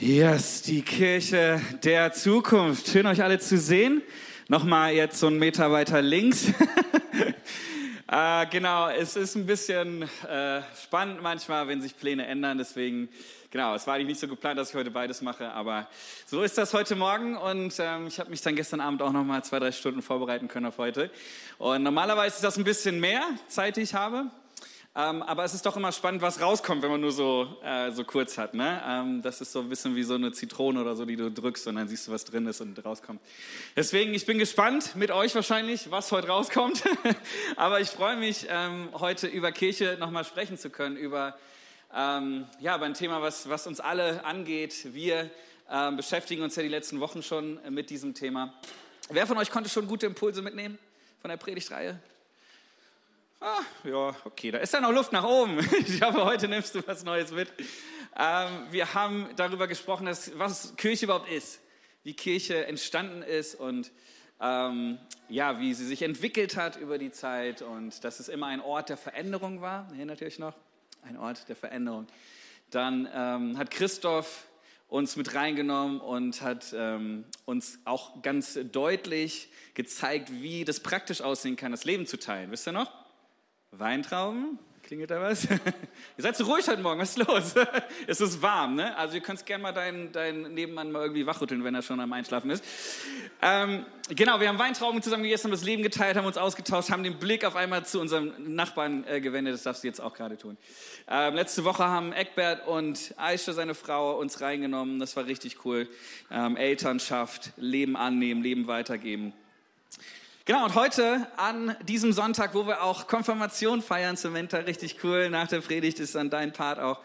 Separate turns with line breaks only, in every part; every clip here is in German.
Yes, die Kirche der Zukunft. Schön euch alle zu sehen. Nochmal jetzt so einen Meter weiter links. äh, genau, es ist ein bisschen äh, spannend manchmal, wenn sich Pläne ändern. Deswegen, genau, es war eigentlich nicht so geplant, dass ich heute beides mache, aber so ist das heute Morgen und ähm, ich habe mich dann gestern Abend auch nochmal zwei, drei Stunden vorbereiten können auf heute. Und normalerweise ist das ein bisschen mehr Zeit, die ich habe. Ähm, aber es ist doch immer spannend, was rauskommt, wenn man nur so, äh, so kurz hat. Ne? Ähm, das ist so ein bisschen wie so eine Zitrone oder so, die du drückst und dann siehst du, was drin ist und rauskommt. Deswegen, ich bin gespannt mit euch wahrscheinlich, was heute rauskommt. aber ich freue mich, ähm, heute über Kirche nochmal sprechen zu können, über, ähm, ja, über ein Thema, was, was uns alle angeht. Wir ähm, beschäftigen uns ja die letzten Wochen schon mit diesem Thema. Wer von euch konnte schon gute Impulse mitnehmen von der Predigtreihe? Ah, ja, okay, da ist ja noch Luft nach oben. Ich hoffe, heute nimmst du was Neues mit. Ähm, wir haben darüber gesprochen, dass, was Kirche überhaupt ist, wie Kirche entstanden ist und ähm, ja, wie sie sich entwickelt hat über die Zeit und dass es immer ein Ort der Veränderung war. Ihr euch noch? Ein Ort der Veränderung. Dann ähm, hat Christoph uns mit reingenommen und hat ähm, uns auch ganz deutlich gezeigt, wie das praktisch aussehen kann, das Leben zu teilen. Wisst ihr noch? Weintrauben? Klingelt da was? ihr seid so ruhig heute Morgen, was ist los? es ist warm, ne? Also ihr könnt gerne mal deinen, deinen Nebenmann mal irgendwie wachrütteln, wenn er schon am Einschlafen ist. Ähm, genau, wir haben Weintrauben zusammen gegessen, haben das Leben geteilt, haben uns ausgetauscht, haben den Blick auf einmal zu unserem Nachbarn äh, gewendet. Das darfst du jetzt auch gerade tun. Ähm, letzte Woche haben Eckbert und Aisha, seine Frau, uns reingenommen. Das war richtig cool. Ähm, Elternschaft, Leben annehmen, Leben weitergeben. Genau, und heute an diesem Sonntag, wo wir auch Konfirmation feiern Winter, richtig cool, nach der Predigt ist dann dein Part auch.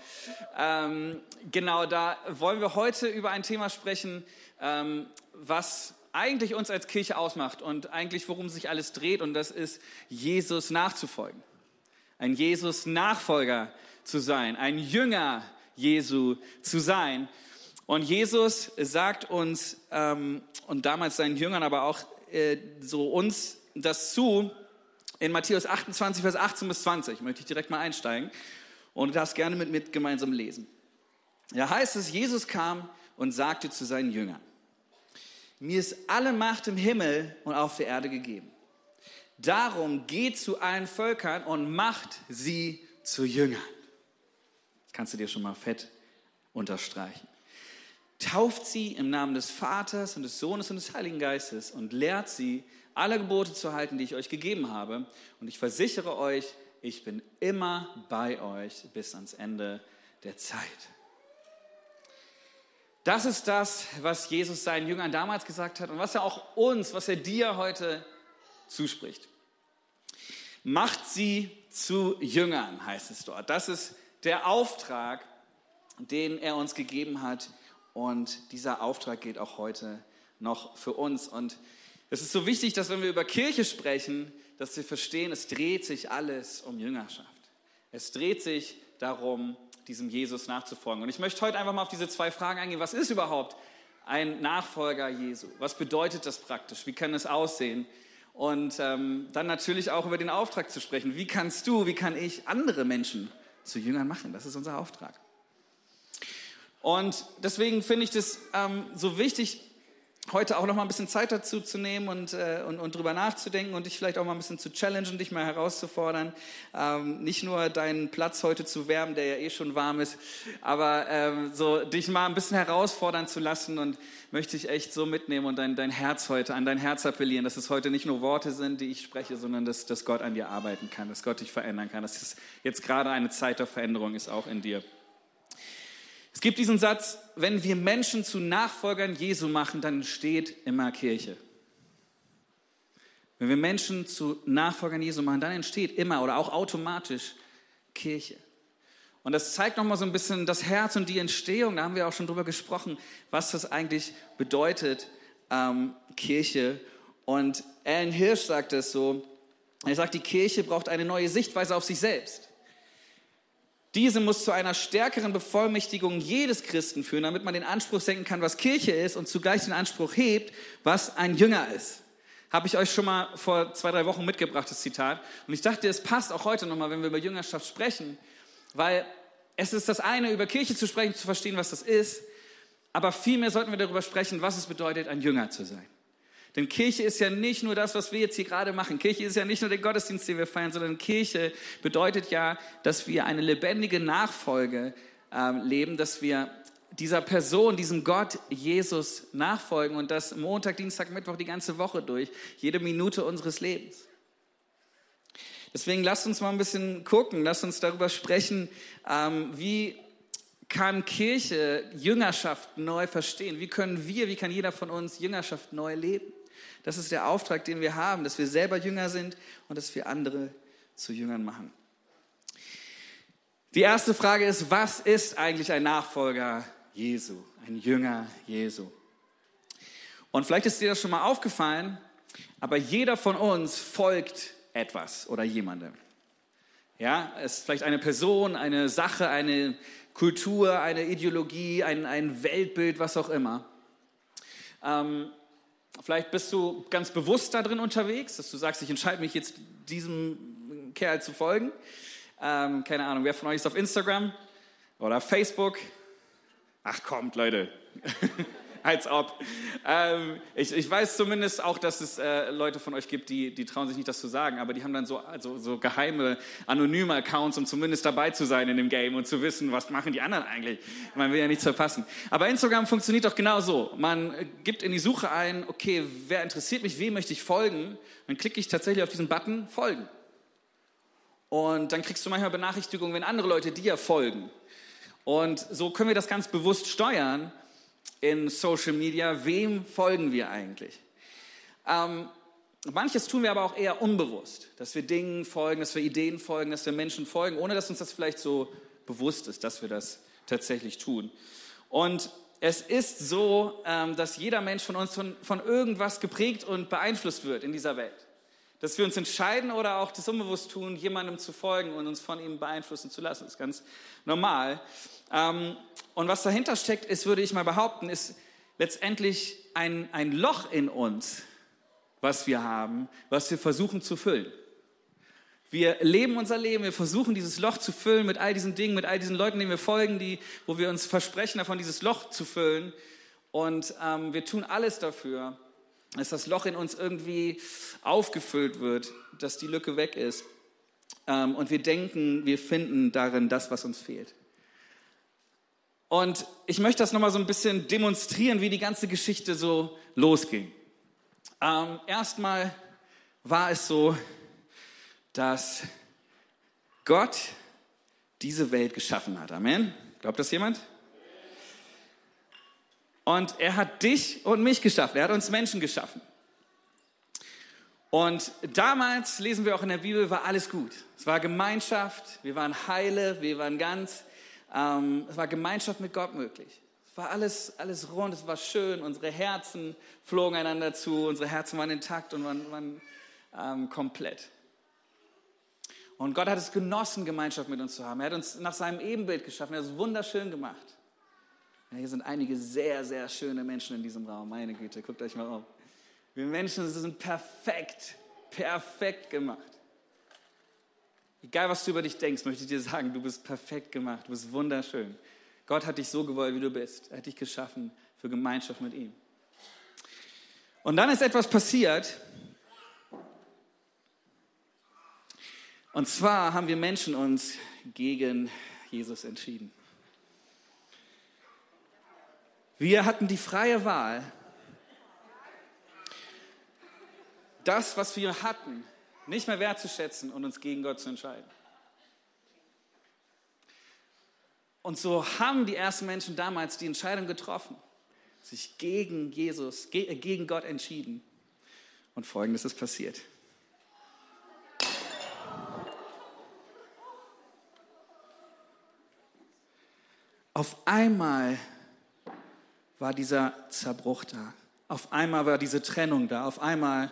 Ähm, genau, da wollen wir heute über ein Thema sprechen, ähm, was eigentlich uns als Kirche ausmacht und eigentlich worum sich alles dreht und das ist Jesus nachzufolgen. Ein Jesus-Nachfolger zu sein, ein Jünger Jesu zu sein. Und Jesus sagt uns ähm, und damals seinen Jüngern, aber auch äh, so uns das zu. In Matthäus 28, Vers 18 bis 20 möchte ich direkt mal einsteigen und darfst gerne mit mir gemeinsam lesen. Da heißt es, Jesus kam und sagte zu seinen Jüngern, mir ist alle Macht im Himmel und auf der Erde gegeben. Darum geht zu allen Völkern und macht sie zu Jüngern. Das kannst du dir schon mal fett unterstreichen tauft sie im Namen des Vaters und des Sohnes und des Heiligen Geistes und lehrt sie, alle Gebote zu halten, die ich euch gegeben habe. Und ich versichere euch, ich bin immer bei euch bis ans Ende der Zeit. Das ist das, was Jesus seinen Jüngern damals gesagt hat und was er auch uns, was er dir heute zuspricht. Macht sie zu Jüngern, heißt es dort. Das ist der Auftrag, den er uns gegeben hat und dieser Auftrag geht auch heute noch für uns. Und es ist so wichtig, dass wenn wir über Kirche sprechen, dass wir verstehen, es dreht sich alles um Jüngerschaft. Es dreht sich darum, diesem Jesus nachzufolgen. Und ich möchte heute einfach mal auf diese zwei Fragen eingehen. Was ist überhaupt ein Nachfolger Jesu? Was bedeutet das praktisch? Wie kann es aussehen? Und ähm, dann natürlich auch über den Auftrag zu sprechen. Wie kannst du, wie kann ich andere Menschen zu Jüngern machen? Das ist unser Auftrag. Und deswegen finde ich das ähm, so wichtig, heute auch noch mal ein bisschen Zeit dazu zu nehmen und, äh, und, und drüber nachzudenken und dich vielleicht auch mal ein bisschen zu challengen, dich mal herauszufordern. Ähm, nicht nur deinen Platz heute zu wärmen, der ja eh schon warm ist, aber ähm, so dich mal ein bisschen herausfordern zu lassen und möchte ich echt so mitnehmen und dein, dein Herz heute, an dein Herz appellieren, dass es heute nicht nur Worte sind, die ich spreche, sondern dass, dass Gott an dir arbeiten kann, dass Gott dich verändern kann, dass es jetzt gerade eine Zeit der Veränderung ist, auch in dir. Es gibt diesen Satz, wenn wir Menschen zu Nachfolgern Jesu machen, dann entsteht immer Kirche. Wenn wir Menschen zu Nachfolgern Jesu machen, dann entsteht immer oder auch automatisch Kirche. Und das zeigt nochmal so ein bisschen das Herz und die Entstehung, da haben wir auch schon drüber gesprochen, was das eigentlich bedeutet, ähm, Kirche. Und Alan Hirsch sagt es so, er sagt, die Kirche braucht eine neue Sichtweise auf sich selbst. Diese muss zu einer stärkeren Bevollmächtigung jedes Christen führen, damit man den Anspruch senken kann, was Kirche ist und zugleich den Anspruch hebt, was ein Jünger ist. Habe ich euch schon mal vor zwei, drei Wochen mitgebracht, das Zitat. Und ich dachte, es passt auch heute nochmal, wenn wir über Jüngerschaft sprechen, weil es ist das eine, über Kirche zu sprechen, zu verstehen, was das ist. Aber vielmehr sollten wir darüber sprechen, was es bedeutet, ein Jünger zu sein. Denn Kirche ist ja nicht nur das, was wir jetzt hier gerade machen. Kirche ist ja nicht nur der Gottesdienst, den wir feiern, sondern Kirche bedeutet ja, dass wir eine lebendige Nachfolge äh, leben, dass wir dieser Person, diesem Gott Jesus nachfolgen und das Montag, Dienstag, Mittwoch die ganze Woche durch, jede Minute unseres Lebens. Deswegen lasst uns mal ein bisschen gucken, lasst uns darüber sprechen, ähm, wie kann Kirche Jüngerschaft neu verstehen? Wie können wir, wie kann jeder von uns Jüngerschaft neu leben? Das ist der Auftrag, den wir haben, dass wir selber Jünger sind und dass wir andere zu Jüngern machen. Die erste Frage ist, was ist eigentlich ein Nachfolger Jesu, ein Jünger Jesu? Und vielleicht ist dir das schon mal aufgefallen, aber jeder von uns folgt etwas oder jemandem. Ja, es ist vielleicht eine Person, eine Sache, eine Kultur, eine Ideologie, ein, ein Weltbild, was auch immer. Ähm, vielleicht bist du ganz bewusst da drin unterwegs, dass du sagst, ich entscheide mich jetzt diesem Kerl zu folgen. Ähm, keine Ahnung, wer von euch ist auf Instagram oder Facebook? Ach kommt, Leute. als ob. Ähm, ich, ich, weiß zumindest auch, dass es äh, Leute von euch gibt, die, die trauen sich nicht, das zu sagen, aber die haben dann so, also, so geheime, anonyme Accounts, um zumindest dabei zu sein in dem Game und zu wissen, was machen die anderen eigentlich. Man will ja nichts verpassen. Aber Instagram funktioniert doch genau so. Man gibt in die Suche ein, okay, wer interessiert mich, wem möchte ich folgen? Dann klicke ich tatsächlich auf diesen Button, folgen. Und dann kriegst du manchmal Benachrichtigungen, wenn andere Leute dir folgen. Und so können wir das ganz bewusst steuern in Social Media, wem folgen wir eigentlich? Ähm, manches tun wir aber auch eher unbewusst, dass wir Dingen folgen, dass wir Ideen folgen, dass wir Menschen folgen, ohne dass uns das vielleicht so bewusst ist, dass wir das tatsächlich tun. Und es ist so, ähm, dass jeder Mensch von uns von, von irgendwas geprägt und beeinflusst wird in dieser Welt. Dass wir uns entscheiden oder auch das unbewusst tun, jemandem zu folgen und uns von ihm beeinflussen zu lassen. Ist ganz normal. Ähm, und was dahinter steckt, ist, würde ich mal behaupten, ist letztendlich ein, ein Loch in uns, was wir haben, was wir versuchen zu füllen. Wir leben unser Leben, wir versuchen dieses Loch zu füllen mit all diesen Dingen, mit all diesen Leuten, denen wir folgen, die, wo wir uns versprechen davon, dieses Loch zu füllen. Und ähm, wir tun alles dafür, dass das Loch in uns irgendwie aufgefüllt wird, dass die Lücke weg ist. Ähm, und wir denken, wir finden darin das, was uns fehlt. Und ich möchte das nochmal so ein bisschen demonstrieren, wie die ganze Geschichte so losging. Ähm, erstmal war es so, dass Gott diese Welt geschaffen hat. Amen. Glaubt das jemand? Und er hat dich und mich geschaffen. Er hat uns Menschen geschaffen. Und damals, lesen wir auch in der Bibel, war alles gut. Es war Gemeinschaft, wir waren heile, wir waren ganz. Ähm, es war Gemeinschaft mit Gott möglich. Es war alles, alles rund, es war schön. Unsere Herzen flogen einander zu, unsere Herzen waren intakt und waren, waren ähm, komplett. Und Gott hat es genossen, Gemeinschaft mit uns zu haben. Er hat uns nach seinem Ebenbild geschaffen. Er hat es wunderschön gemacht. Ja, hier sind einige sehr, sehr schöne Menschen in diesem Raum. Meine Güte, guckt euch mal auf. Wir Menschen sind perfekt, perfekt gemacht. Egal, was du über dich denkst, möchte ich dir sagen, du bist perfekt gemacht, du bist wunderschön. Gott hat dich so gewollt, wie du bist. Er hat dich geschaffen für Gemeinschaft mit ihm. Und dann ist etwas passiert. Und zwar haben wir Menschen uns gegen Jesus entschieden. Wir hatten die freie Wahl, das, was wir hatten, nicht mehr wertzuschätzen und uns gegen Gott zu entscheiden. Und so haben die ersten Menschen damals die Entscheidung getroffen, sich gegen Jesus, äh, gegen Gott entschieden. Und folgendes ist passiert. Auf einmal war dieser Zerbruch da. Auf einmal war diese Trennung da. Auf einmal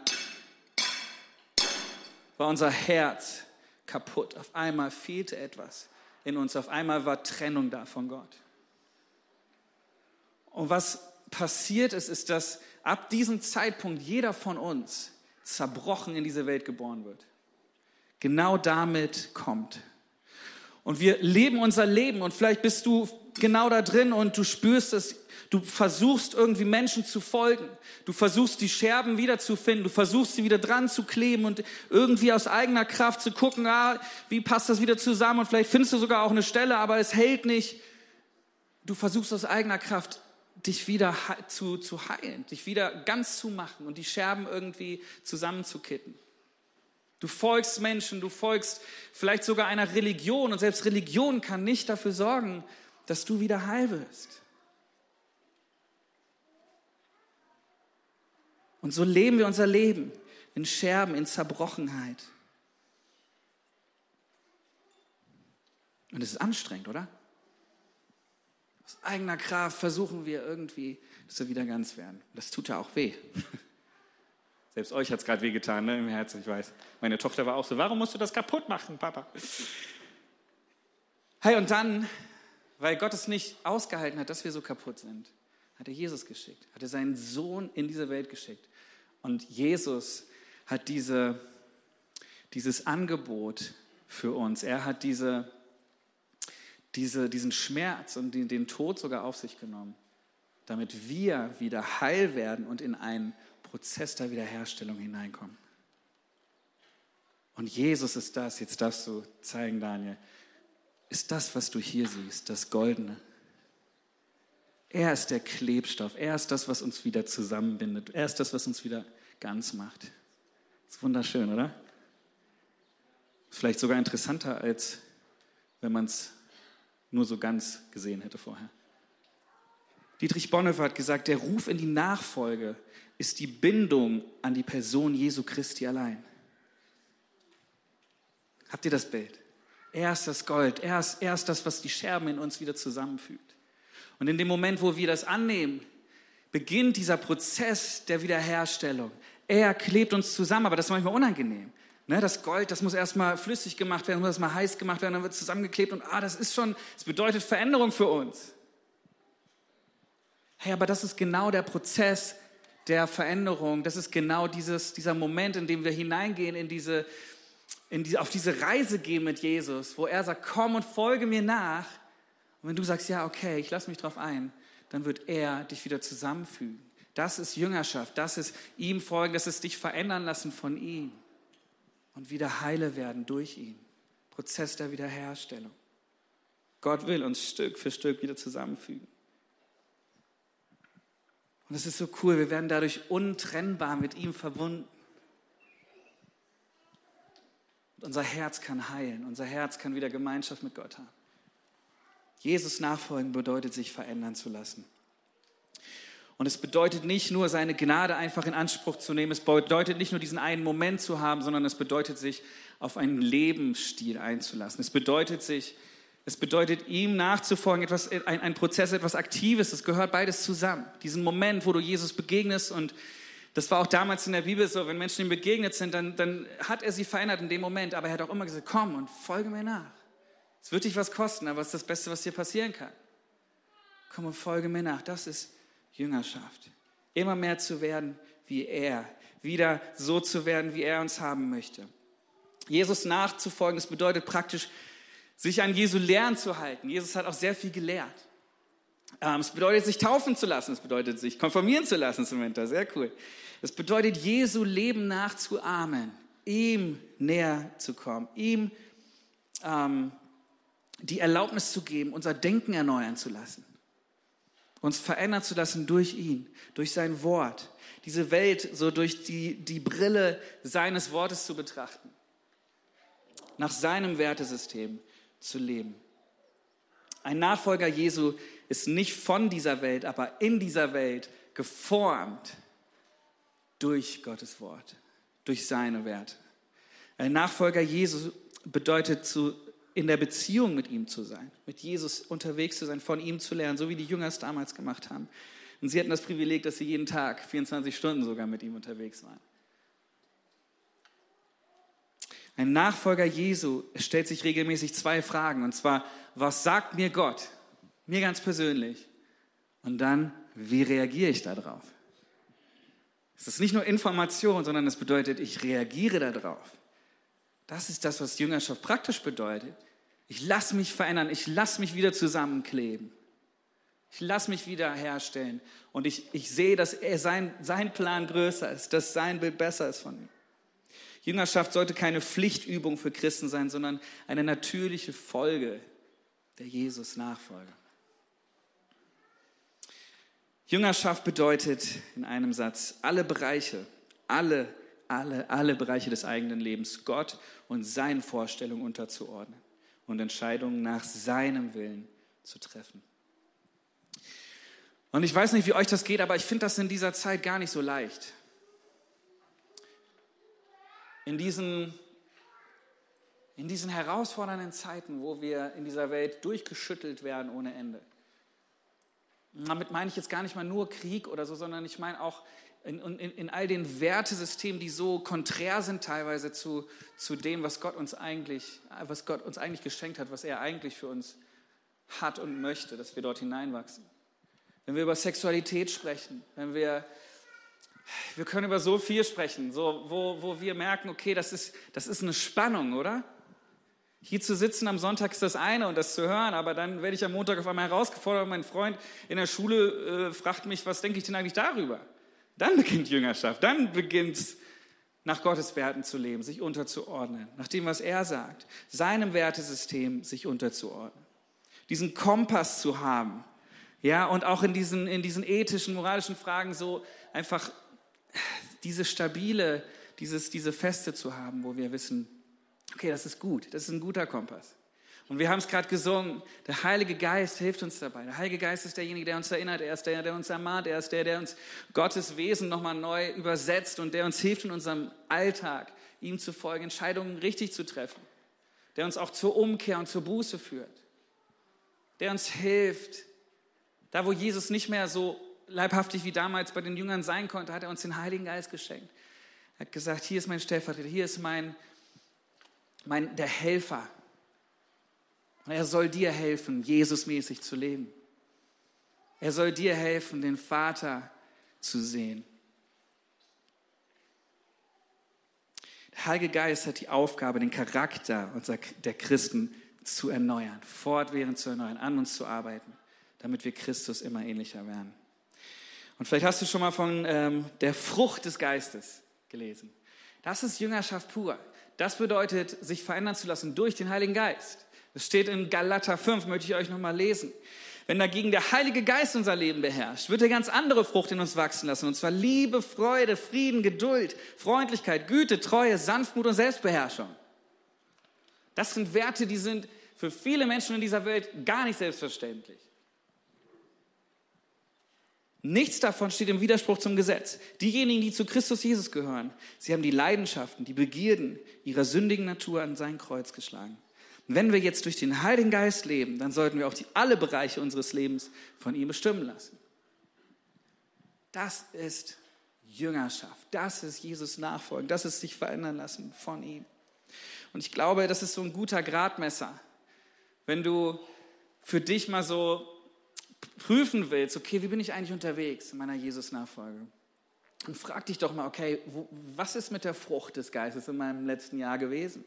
war unser Herz kaputt. Auf einmal fehlte etwas in uns. Auf einmal war Trennung da von Gott. Und was passiert ist, ist, dass ab diesem Zeitpunkt jeder von uns zerbrochen in diese Welt geboren wird. Genau damit kommt. Und wir leben unser Leben und vielleicht bist du genau da drin und du spürst es, du versuchst irgendwie Menschen zu folgen. Du versuchst die Scherben wiederzufinden, du versuchst sie wieder dran zu kleben und irgendwie aus eigener Kraft zu gucken, ah, wie passt das wieder zusammen und vielleicht findest du sogar auch eine Stelle, aber es hält nicht. Du versuchst aus eigener Kraft dich wieder zu, zu heilen, dich wieder ganz zu machen und die Scherben irgendwie zusammenzukitten. Du folgst Menschen, du folgst vielleicht sogar einer Religion und selbst Religion kann nicht dafür sorgen, dass du wieder heil wirst. Und so leben wir unser Leben in Scherben, in Zerbrochenheit. Und es ist anstrengend, oder? Aus eigener Kraft versuchen wir irgendwie, dass wir wieder ganz werden. Das tut ja auch weh. Selbst euch hat es gerade wehgetan, ne, im Herzen, ich weiß. Meine Tochter war auch so, warum musst du das kaputt machen, Papa? Hey, und dann, weil Gott es nicht ausgehalten hat, dass wir so kaputt sind, hat er Jesus geschickt, hat er seinen Sohn in diese Welt geschickt. Und Jesus hat diese, dieses Angebot für uns, er hat diese, diese, diesen Schmerz und den, den Tod sogar auf sich genommen, damit wir wieder heil werden und in einen Prozess der Wiederherstellung hineinkommen. Und Jesus ist das, jetzt darfst du zeigen, Daniel, ist das, was du hier siehst, das Goldene. Er ist der Klebstoff, er ist das, was uns wieder zusammenbindet, er ist das, was uns wieder ganz macht. Ist wunderschön, oder? Vielleicht sogar interessanter, als wenn man es nur so ganz gesehen hätte vorher. Dietrich Bonhoeffer hat gesagt, der Ruf in die Nachfolge ist die Bindung an die Person Jesu Christi allein. Habt ihr das Bild? Er ist das Gold, er ist, er ist das, was die Scherben in uns wieder zusammenfügt. Und in dem Moment, wo wir das annehmen, beginnt dieser Prozess der Wiederherstellung. Er klebt uns zusammen, aber das ist manchmal unangenehm. Ne, das Gold, das muss erstmal flüssig gemacht werden, muss erstmal heiß gemacht werden, dann wird es zusammengeklebt und ah, das ist schon, das bedeutet Veränderung für uns. Hey, aber das ist genau der Prozess, der Veränderung, das ist genau dieses, dieser Moment, in dem wir hineingehen in diese, die, auf diese Reise gehen mit Jesus, wo er sagt, komm und folge mir nach. Und wenn du sagst, ja, okay, ich lasse mich drauf ein, dann wird er dich wieder zusammenfügen. Das ist Jüngerschaft, das ist ihm folgen, das ist dich verändern lassen von ihm und wieder heile werden durch ihn. Prozess der Wiederherstellung. Gott will uns Stück für Stück wieder zusammenfügen. Und es ist so cool, wir werden dadurch untrennbar mit ihm verbunden. Unser Herz kann heilen, unser Herz kann wieder Gemeinschaft mit Gott haben. Jesus nachfolgen bedeutet, sich verändern zu lassen. Und es bedeutet nicht nur, seine Gnade einfach in Anspruch zu nehmen, es bedeutet nicht nur diesen einen Moment zu haben, sondern es bedeutet, sich auf einen Lebensstil einzulassen. Es bedeutet, sich es bedeutet, ihm nachzufolgen, etwas, ein, ein Prozess, etwas Aktives. Es gehört beides zusammen. Diesen Moment, wo du Jesus begegnest und das war auch damals in der Bibel so, wenn Menschen ihm begegnet sind, dann, dann hat er sie verändert in dem Moment, aber er hat auch immer gesagt, komm und folge mir nach. Es wird dich was kosten, aber es ist das Beste, was dir passieren kann. Komm und folge mir nach. Das ist Jüngerschaft. Immer mehr zu werden wie er. Wieder so zu werden, wie er uns haben möchte. Jesus nachzufolgen, das bedeutet praktisch, sich an Jesu Lehren zu halten. Jesus hat auch sehr viel gelehrt. Ähm, es bedeutet, sich taufen zu lassen. Es bedeutet, sich konformieren zu lassen Winter. Sehr cool. Es bedeutet, Jesu Leben nachzuahmen, ihm näher zu kommen, ihm ähm, die Erlaubnis zu geben, unser Denken erneuern zu lassen, uns verändern zu lassen durch ihn, durch sein Wort, diese Welt so durch die, die Brille seines Wortes zu betrachten, nach seinem Wertesystem, zu leben. Ein Nachfolger Jesu ist nicht von dieser Welt, aber in dieser Welt geformt durch Gottes Wort, durch seine Werte. Ein Nachfolger Jesu bedeutet zu, in der Beziehung mit ihm zu sein, mit Jesus unterwegs zu sein, von ihm zu lernen, so wie die Jünger es damals gemacht haben. Und sie hatten das Privileg, dass sie jeden Tag, 24 Stunden sogar mit ihm unterwegs waren. Ein Nachfolger Jesu stellt sich regelmäßig zwei Fragen. Und zwar, was sagt mir Gott? Mir ganz persönlich. Und dann, wie reagiere ich darauf? Es ist nicht nur Information, sondern es bedeutet, ich reagiere darauf. Das ist das, was Jüngerschaft praktisch bedeutet. Ich lasse mich verändern, ich lasse mich wieder zusammenkleben. Ich lasse mich wiederherstellen und ich, ich sehe, dass er sein, sein Plan größer ist, dass sein Bild besser ist von mir. Jüngerschaft sollte keine Pflichtübung für Christen sein, sondern eine natürliche Folge der Jesus-Nachfolge. Jüngerschaft bedeutet in einem Satz, alle Bereiche, alle, alle, alle Bereiche des eigenen Lebens Gott und seinen Vorstellungen unterzuordnen und Entscheidungen nach seinem Willen zu treffen. Und ich weiß nicht, wie euch das geht, aber ich finde das in dieser Zeit gar nicht so leicht. In diesen, in diesen herausfordernden Zeiten, wo wir in dieser Welt durchgeschüttelt werden ohne Ende. Damit meine ich jetzt gar nicht mal nur Krieg oder so, sondern ich meine auch in, in, in all den Wertesystemen, die so konträr sind teilweise zu, zu dem, was Gott uns eigentlich, was Gott uns eigentlich geschenkt hat, was er eigentlich für uns hat und möchte, dass wir dort hineinwachsen wenn wir über Sexualität sprechen, wenn wir, wir können über so viel sprechen, so, wo, wo wir merken, okay, das ist, das ist eine Spannung, oder? Hier zu sitzen am Sonntag ist das eine und das zu hören, aber dann werde ich am Montag auf einmal herausgefordert und mein Freund in der Schule äh, fragt mich, was denke ich denn eigentlich darüber? Dann beginnt Jüngerschaft, dann beginnt es, nach Gottes Werten zu leben, sich unterzuordnen, nach dem, was er sagt, seinem Wertesystem sich unterzuordnen, diesen Kompass zu haben, ja, und auch in diesen, in diesen ethischen, moralischen Fragen so einfach diese stabile, dieses, diese Feste zu haben, wo wir wissen, okay, das ist gut, das ist ein guter Kompass. Und wir haben es gerade gesungen, der Heilige Geist hilft uns dabei. Der Heilige Geist ist derjenige, der uns erinnert, er ist der, der uns ermahnt, er ist der, der uns Gottes Wesen nochmal neu übersetzt und der uns hilft in unserem Alltag, ihm zu folgen, Entscheidungen richtig zu treffen, der uns auch zur Umkehr und zur Buße führt, der uns hilft, da, wo Jesus nicht mehr so leibhaftig wie damals bei den Jüngern sein konnte, hat er uns den Heiligen Geist geschenkt. Er hat gesagt, hier ist mein Stellvertreter, hier ist mein, mein, der Helfer. Und er soll dir helfen, Jesusmäßig zu leben. Er soll dir helfen, den Vater zu sehen. Der Heilige Geist hat die Aufgabe, den Charakter der Christen zu erneuern, fortwährend zu erneuern, an uns zu arbeiten damit wir Christus immer ähnlicher werden. Und vielleicht hast du schon mal von ähm, der Frucht des Geistes gelesen. Das ist Jüngerschaft pur. Das bedeutet, sich verändern zu lassen durch den Heiligen Geist. Das steht in Galater 5, möchte ich euch nochmal lesen. Wenn dagegen der Heilige Geist unser Leben beherrscht, wird er ganz andere Frucht in uns wachsen lassen. Und zwar Liebe, Freude, Frieden, Geduld, Freundlichkeit, Güte, Treue, Sanftmut und Selbstbeherrschung. Das sind Werte, die sind für viele Menschen in dieser Welt gar nicht selbstverständlich. Nichts davon steht im Widerspruch zum Gesetz. Diejenigen, die zu Christus Jesus gehören, sie haben die Leidenschaften, die Begierden ihrer sündigen Natur an sein Kreuz geschlagen. Wenn wir jetzt durch den Heiligen Geist leben, dann sollten wir auch die, alle Bereiche unseres Lebens von ihm bestimmen lassen. Das ist Jüngerschaft. Das ist Jesus nachfolgen. Das ist sich verändern lassen von ihm. Und ich glaube, das ist so ein guter Gradmesser. Wenn du für dich mal so prüfen willst, okay, wie bin ich eigentlich unterwegs in meiner Jesus-Nachfolge? Und frag dich doch mal, okay, wo, was ist mit der Frucht des Geistes in meinem letzten Jahr gewesen?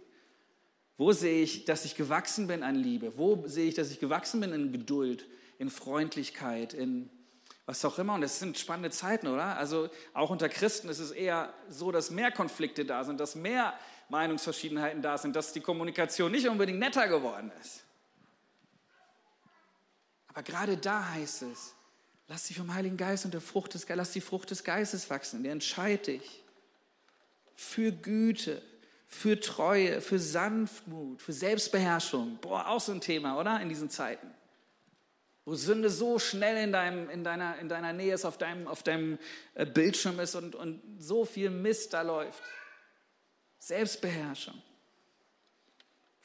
Wo sehe ich, dass ich gewachsen bin an Liebe? Wo sehe ich, dass ich gewachsen bin in Geduld, in Freundlichkeit, in was auch immer? Und es sind spannende Zeiten, oder? Also auch unter Christen ist es eher so, dass mehr Konflikte da sind, dass mehr Meinungsverschiedenheiten da sind, dass die Kommunikation nicht unbedingt netter geworden ist. Aber gerade da heißt es, lass dich vom Heiligen Geist und der Frucht des Geistes, lass die Frucht des Geistes wachsen. Der entscheid dich für Güte, für Treue, für Sanftmut, für Selbstbeherrschung. Boah, auch so ein Thema, oder? In diesen Zeiten. Wo Sünde so schnell in, deinem, in, deiner, in deiner Nähe ist, auf deinem, auf deinem äh, Bildschirm ist und, und so viel Mist da läuft. Selbstbeherrschung.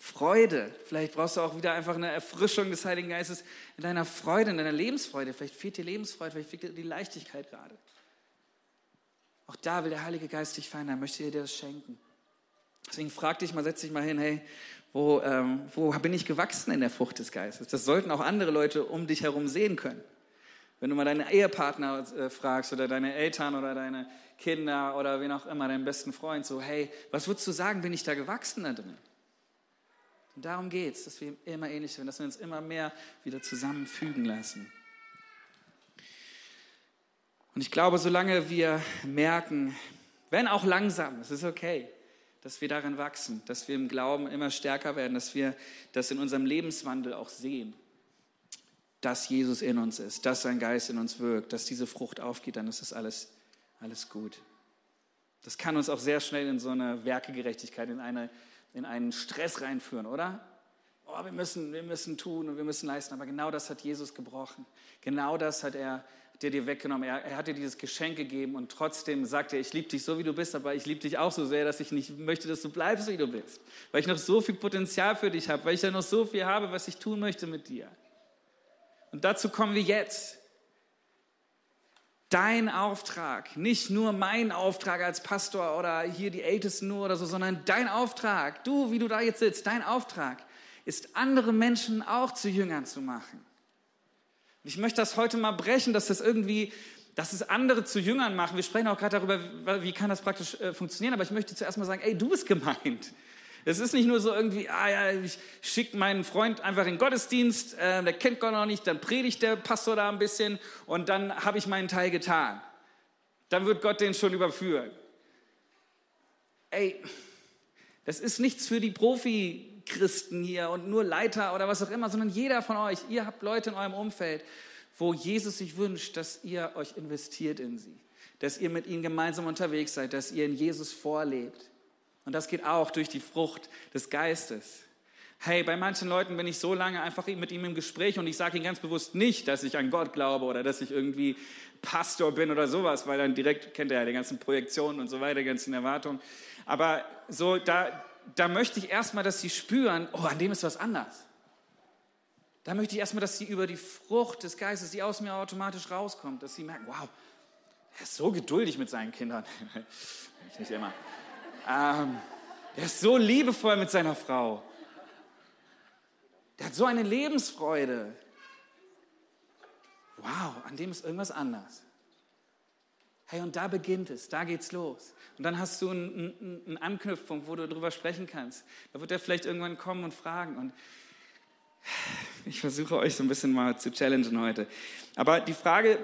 Freude. Vielleicht brauchst du auch wieder einfach eine Erfrischung des Heiligen Geistes in deiner Freude, in deiner Lebensfreude. Vielleicht fehlt dir Lebensfreude, vielleicht fehlt dir die Leichtigkeit gerade. Auch da will der Heilige Geist dich verändern, möchte dir das schenken. Deswegen frag dich mal, setz dich mal hin, hey, wo, ähm, wo bin ich gewachsen in der Frucht des Geistes? Das sollten auch andere Leute um dich herum sehen können. Wenn du mal deine Ehepartner äh, fragst oder deine Eltern oder deine Kinder oder wen auch immer, deinen besten Freund, so, hey, was würdest du sagen, bin ich da gewachsen da drin? Und darum geht es, dass wir immer ähnlich sind, dass wir uns immer mehr wieder zusammenfügen lassen. Und ich glaube, solange wir merken, wenn auch langsam, es ist okay, dass wir darin wachsen, dass wir im Glauben immer stärker werden, dass wir das in unserem Lebenswandel auch sehen, dass Jesus in uns ist, dass sein Geist in uns wirkt, dass diese Frucht aufgeht, dann ist das alles, alles gut. Das kann uns auch sehr schnell in so eine Werkegerechtigkeit, in, eine, in einen Stress reinführen, oder? Oh, wir müssen, wir müssen tun und wir müssen leisten. Aber genau das hat Jesus gebrochen. Genau das hat er dir, dir weggenommen. Er, er hat dir dieses Geschenk gegeben und trotzdem sagt er, ich liebe dich so, wie du bist, aber ich liebe dich auch so sehr, dass ich nicht möchte, dass du bleibst, wie du bist. Weil ich noch so viel Potenzial für dich habe, weil ich ja noch so viel habe, was ich tun möchte mit dir. Und dazu kommen wir jetzt. Dein Auftrag, nicht nur mein Auftrag als Pastor oder hier die Ältesten nur oder so, sondern dein Auftrag, du, wie du da jetzt sitzt, dein Auftrag ist, andere Menschen auch zu Jüngern zu machen. Und ich möchte das heute mal brechen, dass das irgendwie, dass es andere zu Jüngern machen. Wir sprechen auch gerade darüber, wie kann das praktisch äh, funktionieren, aber ich möchte zuerst mal sagen, ey, du bist gemeint. Es ist nicht nur so irgendwie, ah ja, ich schicke meinen Freund einfach in den Gottesdienst, äh, der kennt Gott noch nicht, dann predigt der Pastor da ein bisschen und dann habe ich meinen Teil getan. Dann wird Gott den schon überführen. Ey, das ist nichts für die Profi-Christen hier und nur Leiter oder was auch immer, sondern jeder von euch, ihr habt Leute in eurem Umfeld, wo Jesus sich wünscht, dass ihr euch investiert in sie, dass ihr mit ihnen gemeinsam unterwegs seid, dass ihr in Jesus vorlebt. Und das geht auch durch die Frucht des Geistes. Hey, bei manchen Leuten bin ich so lange einfach mit ihm im Gespräch und ich sage ihnen ganz bewusst nicht, dass ich an Gott glaube oder dass ich irgendwie Pastor bin oder sowas, weil dann direkt kennt er ja die ganzen Projektionen und so weiter, die ganzen Erwartungen. Aber so, da, da möchte ich erstmal, dass sie spüren, oh, an dem ist was anders. Da möchte ich erstmal, dass sie über die Frucht des Geistes, die aus mir automatisch rauskommt, dass sie merken, wow, er ist so geduldig mit seinen Kindern. nicht immer. Ähm, der ist so liebevoll mit seiner Frau. Der hat so eine Lebensfreude. Wow, an dem ist irgendwas anders. Hey, und da beginnt es, da geht's los. Und dann hast du einen, einen Anknüpfpunkt, wo du darüber sprechen kannst. Da wird er vielleicht irgendwann kommen und fragen. Und ich versuche euch so ein bisschen mal zu challengen heute. Aber die Frage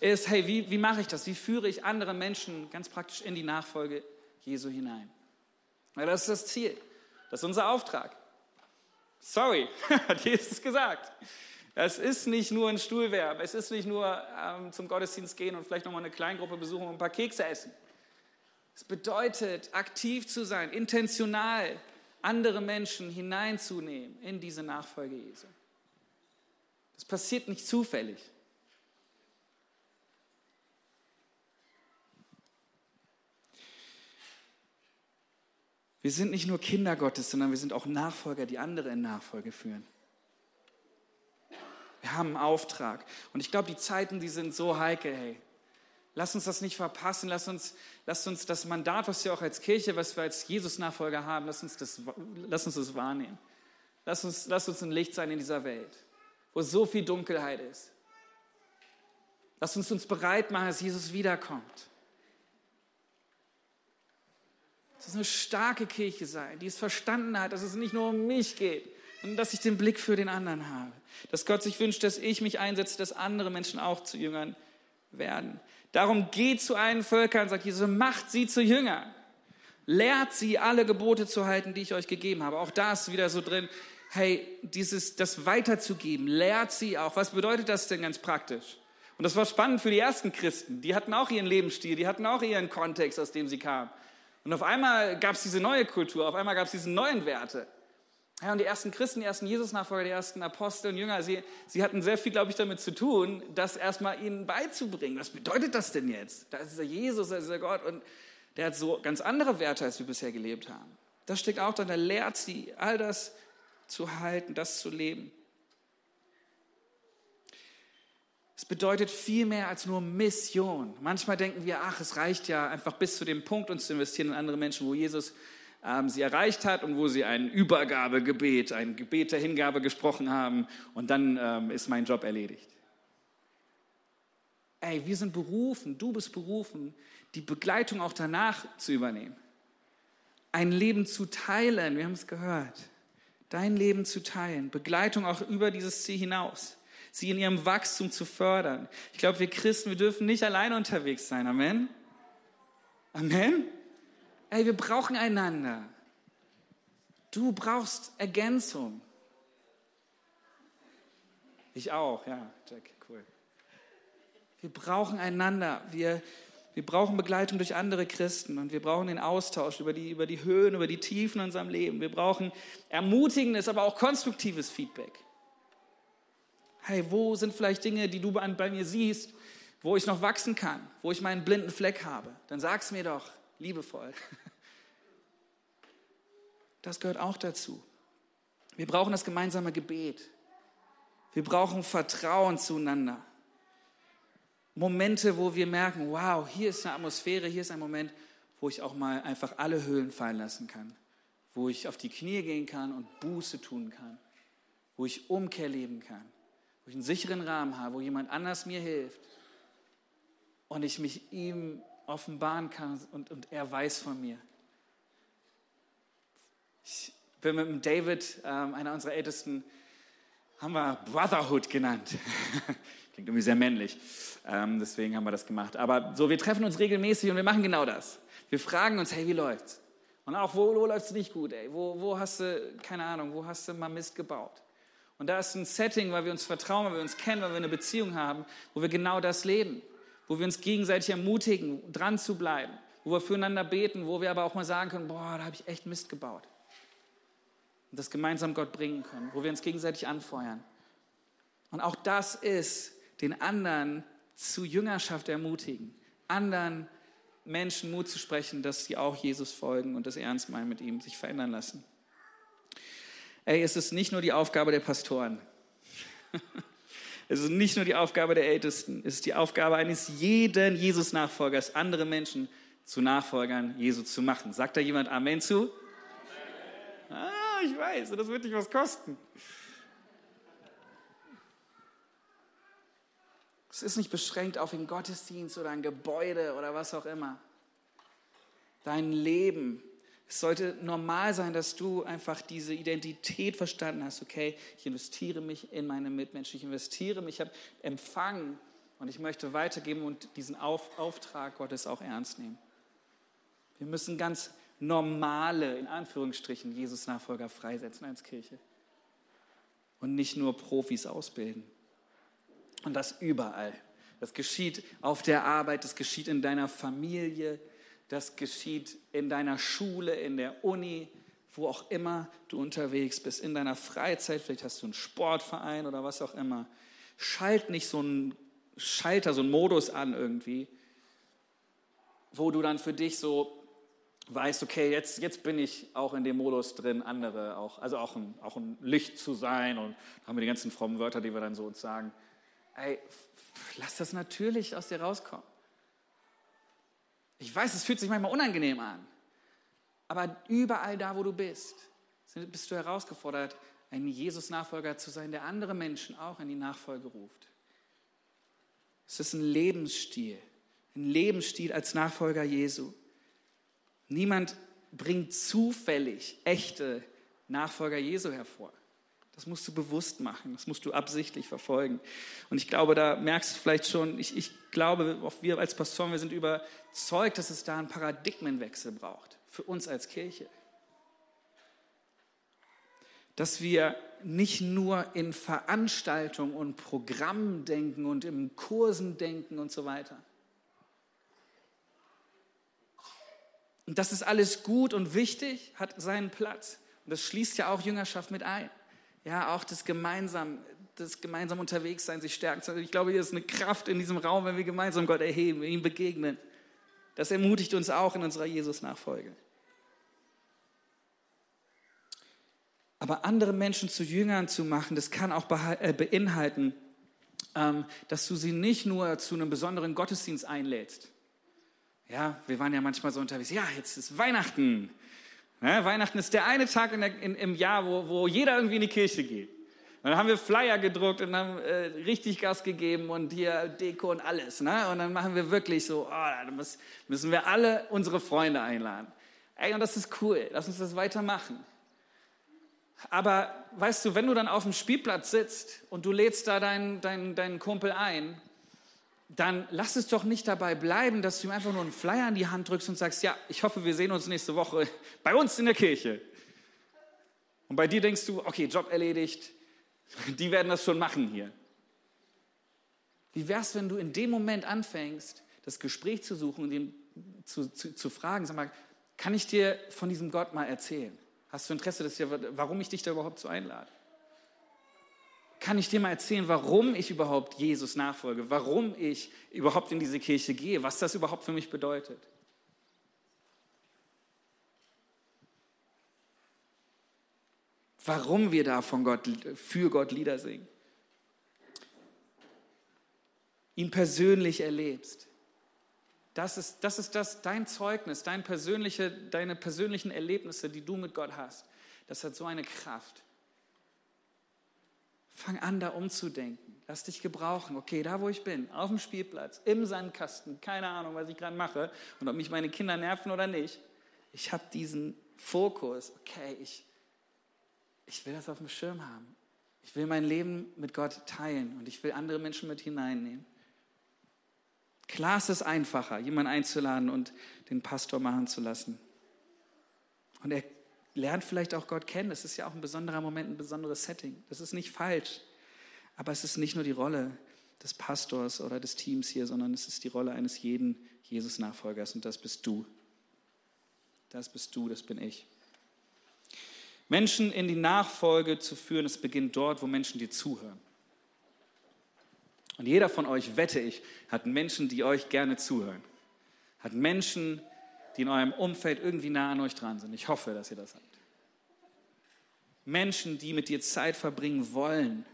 ist, hey, wie, wie mache ich das? Wie führe ich andere Menschen ganz praktisch in die Nachfolge Jesu hinein. Weil das ist das Ziel. Das ist unser Auftrag. Sorry, hat Jesus gesagt. Es ist nicht nur ein Stuhlverb. Es ist nicht nur ähm, zum Gottesdienst gehen und vielleicht nochmal eine Kleingruppe besuchen und ein paar Kekse essen. Es bedeutet, aktiv zu sein, intentional andere Menschen hineinzunehmen in diese Nachfolge Jesu. Das passiert nicht zufällig. Wir sind nicht nur Kinder Gottes, sondern wir sind auch Nachfolger, die andere in Nachfolge führen. Wir haben einen Auftrag. Und ich glaube, die Zeiten, die sind so heikel, hey. Lass uns das nicht verpassen. Lass uns, lass uns das Mandat, was wir auch als Kirche, was wir als Jesus-Nachfolger haben, lass uns, das, lass uns das wahrnehmen. Lass uns, lass uns ein Licht sein in dieser Welt, wo so viel Dunkelheit ist. Lass uns uns bereit machen, dass Jesus wiederkommt. Das ist eine starke Kirche sein, die es verstanden hat, dass es nicht nur um mich geht, sondern dass ich den Blick für den anderen habe. Dass Gott sich wünscht, dass ich mich einsetze, dass andere Menschen auch zu Jüngern werden. Darum geht zu allen Völkern, sagt Jesus, macht sie zu Jüngern. Lehrt sie, alle Gebote zu halten, die ich euch gegeben habe. Auch da ist wieder so drin, hey, dieses, das weiterzugeben, lehrt sie auch. Was bedeutet das denn ganz praktisch? Und das war spannend für die ersten Christen. Die hatten auch ihren Lebensstil, die hatten auch ihren Kontext, aus dem sie kamen. Und auf einmal gab es diese neue Kultur, auf einmal gab es diese neuen Werte. Ja, und die ersten Christen, die ersten Jesus-Nachfolger, die ersten Apostel und Jünger, sie, sie hatten sehr viel, glaube ich, damit zu tun, das erstmal ihnen beizubringen. Was bedeutet das denn jetzt? Da ist dieser Jesus, da ist dieser Gott und der hat so ganz andere Werte, als wir bisher gelebt haben. Das steckt auch drin, er lehrt sie, all das zu halten, das zu leben. Es bedeutet viel mehr als nur Mission. Manchmal denken wir, ach, es reicht ja einfach bis zu dem Punkt, uns zu investieren in andere Menschen, wo Jesus ähm, sie erreicht hat und wo sie ein Übergabegebet, ein Gebet der Hingabe gesprochen haben und dann ähm, ist mein Job erledigt. Ey, wir sind berufen, du bist berufen, die Begleitung auch danach zu übernehmen. Ein Leben zu teilen, wir haben es gehört. Dein Leben zu teilen, Begleitung auch über dieses Ziel hinaus sie in ihrem Wachstum zu fördern. Ich glaube, wir Christen, wir dürfen nicht alleine unterwegs sein. Amen. Amen. Ey, wir brauchen einander. Du brauchst Ergänzung. Ich auch, ja, Jack, cool. Wir brauchen einander. Wir, wir brauchen Begleitung durch andere Christen und wir brauchen den Austausch über die, über die Höhen, über die Tiefen in unserem Leben. Wir brauchen ermutigendes, aber auch konstruktives Feedback. Hey, wo sind vielleicht Dinge, die du bei, mir siehst, wo ich noch wachsen kann, wo ich meinen blinden Fleck habe? Dann sag's mir doch liebevoll. Das gehört auch dazu. Wir brauchen das gemeinsame Gebet. Wir brauchen Vertrauen zueinander. Momente, wo wir merken, wow, hier ist eine Atmosphäre, hier ist ein Moment, wo ich auch mal einfach alle Höhlen fallen lassen kann, wo ich auf die Knie gehen kann und Buße tun kann, wo ich Umkehr leben kann, wo ich einen sicheren Rahmen habe, wo jemand anders mir hilft und ich mich ihm offenbaren kann und, und er weiß von mir. Ich bin mit dem David, ähm, einer unserer Ältesten, haben wir Brotherhood genannt. Klingt irgendwie sehr männlich. Ähm, deswegen haben wir das gemacht. Aber so, wir treffen uns regelmäßig und wir machen genau das. Wir fragen uns, hey, wie läuft's? Und auch, wo, wo läuft's nicht gut? Ey? Wo, wo hast du, keine Ahnung, wo hast du mal Mist gebaut? Und da ist ein Setting, weil wir uns vertrauen, weil wir uns kennen, weil wir eine Beziehung haben, wo wir genau das leben. Wo wir uns gegenseitig ermutigen, dran zu bleiben. Wo wir füreinander beten, wo wir aber auch mal sagen können, boah, da habe ich echt Mist gebaut. Und das gemeinsam Gott bringen können. Wo wir uns gegenseitig anfeuern. Und auch das ist den anderen zu Jüngerschaft ermutigen, anderen Menschen Mut zu sprechen, dass sie auch Jesus folgen und das ernst meinen mit ihm, sich verändern lassen. Ey, es ist nicht nur die Aufgabe der Pastoren. Es ist nicht nur die Aufgabe der Ältesten. Es ist die Aufgabe eines jeden Jesus-Nachfolgers, andere Menschen zu Nachfolgern Jesu zu machen. Sagt da jemand Amen zu? Amen. Ah, ich weiß, das wird dich was kosten. Es ist nicht beschränkt auf einen Gottesdienst oder ein Gebäude oder was auch immer. Dein Leben. Es sollte normal sein, dass du einfach diese Identität verstanden hast. Okay, ich investiere mich in meine Mitmenschen. Ich investiere mich, ich habe empfangen und ich möchte weitergeben und diesen Auf, Auftrag Gottes auch ernst nehmen. Wir müssen ganz normale, in Anführungsstrichen, Jesus-Nachfolger freisetzen als Kirche und nicht nur Profis ausbilden. Und das überall. Das geschieht auf der Arbeit, das geschieht in deiner Familie, das geschieht in deiner Schule, in der Uni, wo auch immer du unterwegs bist, in deiner Freizeit, vielleicht hast du einen Sportverein oder was auch immer. Schalt nicht so einen Schalter, so einen Modus an irgendwie, wo du dann für dich so weißt, okay, jetzt, jetzt bin ich auch in dem Modus drin, andere auch, also auch ein, auch ein Licht zu sein und da haben wir die ganzen frommen Wörter, die wir dann so uns sagen ey, lass das natürlich aus dir rauskommen. Ich weiß, es fühlt sich manchmal unangenehm an, aber überall da, wo du bist, bist du herausgefordert, ein Jesus-Nachfolger zu sein, der andere Menschen auch in die Nachfolge ruft. Es ist ein Lebensstil, ein Lebensstil als Nachfolger Jesu. Niemand bringt zufällig echte Nachfolger Jesu hervor. Das musst du bewusst machen, das musst du absichtlich verfolgen. Und ich glaube, da merkst du vielleicht schon, ich, ich glaube, auch wir als Pastoren, wir sind überzeugt, dass es da einen Paradigmenwechsel braucht, für uns als Kirche. Dass wir nicht nur in Veranstaltungen und Programmen denken und in Kursen denken und so weiter. Und das ist alles gut und wichtig, hat seinen Platz. Und das schließt ja auch Jüngerschaft mit ein. Ja, auch das gemeinsam, das gemeinsam unterwegs sein, sich stärken. Ich glaube, hier ist eine Kraft in diesem Raum, wenn wir gemeinsam Gott erheben, ihm begegnen. Das ermutigt uns auch in unserer Jesus-Nachfolge. Aber andere Menschen zu Jüngern zu machen, das kann auch äh, beinhalten, ähm, dass du sie nicht nur zu einem besonderen Gottesdienst einlädst. Ja, wir waren ja manchmal so unterwegs. Ja, jetzt ist Weihnachten. Ja, Weihnachten ist der eine Tag in der, in, im Jahr, wo, wo jeder irgendwie in die Kirche geht. Und dann haben wir Flyer gedruckt und haben äh, richtig Gas gegeben und hier Deko und alles. Ne? Und dann machen wir wirklich so, oh, da muss, müssen wir alle unsere Freunde einladen. Ey, und das ist cool. Lass uns das weitermachen. Aber weißt du, wenn du dann auf dem Spielplatz sitzt und du lädst da deinen, deinen, deinen Kumpel ein, dann lass es doch nicht dabei bleiben, dass du ihm einfach nur einen Flyer in die Hand drückst und sagst, ja, ich hoffe, wir sehen uns nächste Woche bei uns in der Kirche. Und bei dir denkst du, okay, Job erledigt, die werden das schon machen hier. Wie wär's, wenn du in dem Moment anfängst, das Gespräch zu suchen und ihn zu, zu, zu fragen, sag mal, kann ich dir von diesem Gott mal erzählen? Hast du Interesse, dass ich, warum ich dich da überhaupt so einlade? Kann ich dir mal erzählen, warum ich überhaupt Jesus nachfolge, warum ich überhaupt in diese Kirche gehe, was das überhaupt für mich bedeutet? Warum wir da von Gott, für Gott Lieder singen. Ihn persönlich erlebst. Das ist, das ist das, dein Zeugnis, dein persönliche, deine persönlichen Erlebnisse, die du mit Gott hast. Das hat so eine Kraft. Fang an, da umzudenken. Lass dich gebrauchen. Okay, da wo ich bin, auf dem Spielplatz, im Sandkasten, keine Ahnung, was ich gerade mache und ob mich meine Kinder nerven oder nicht. Ich habe diesen Fokus. Okay, ich, ich will das auf dem Schirm haben. Ich will mein Leben mit Gott teilen und ich will andere Menschen mit hineinnehmen. Klar ist es einfacher, jemanden einzuladen und den Pastor machen zu lassen. Und er lernt vielleicht auch Gott kennen. Das ist ja auch ein besonderer Moment, ein besonderes Setting. Das ist nicht falsch. Aber es ist nicht nur die Rolle des Pastors oder des Teams hier, sondern es ist die Rolle eines jeden Jesus-Nachfolgers. Und das bist du. Das bist du, das bin ich. Menschen in die Nachfolge zu führen, es beginnt dort, wo Menschen dir zuhören. Und jeder von euch, wette ich, hat Menschen, die euch gerne zuhören. Hat Menschen, die in eurem Umfeld irgendwie nah an euch dran sind. Ich hoffe, dass ihr das habt. Menschen, die mit dir Zeit verbringen wollen,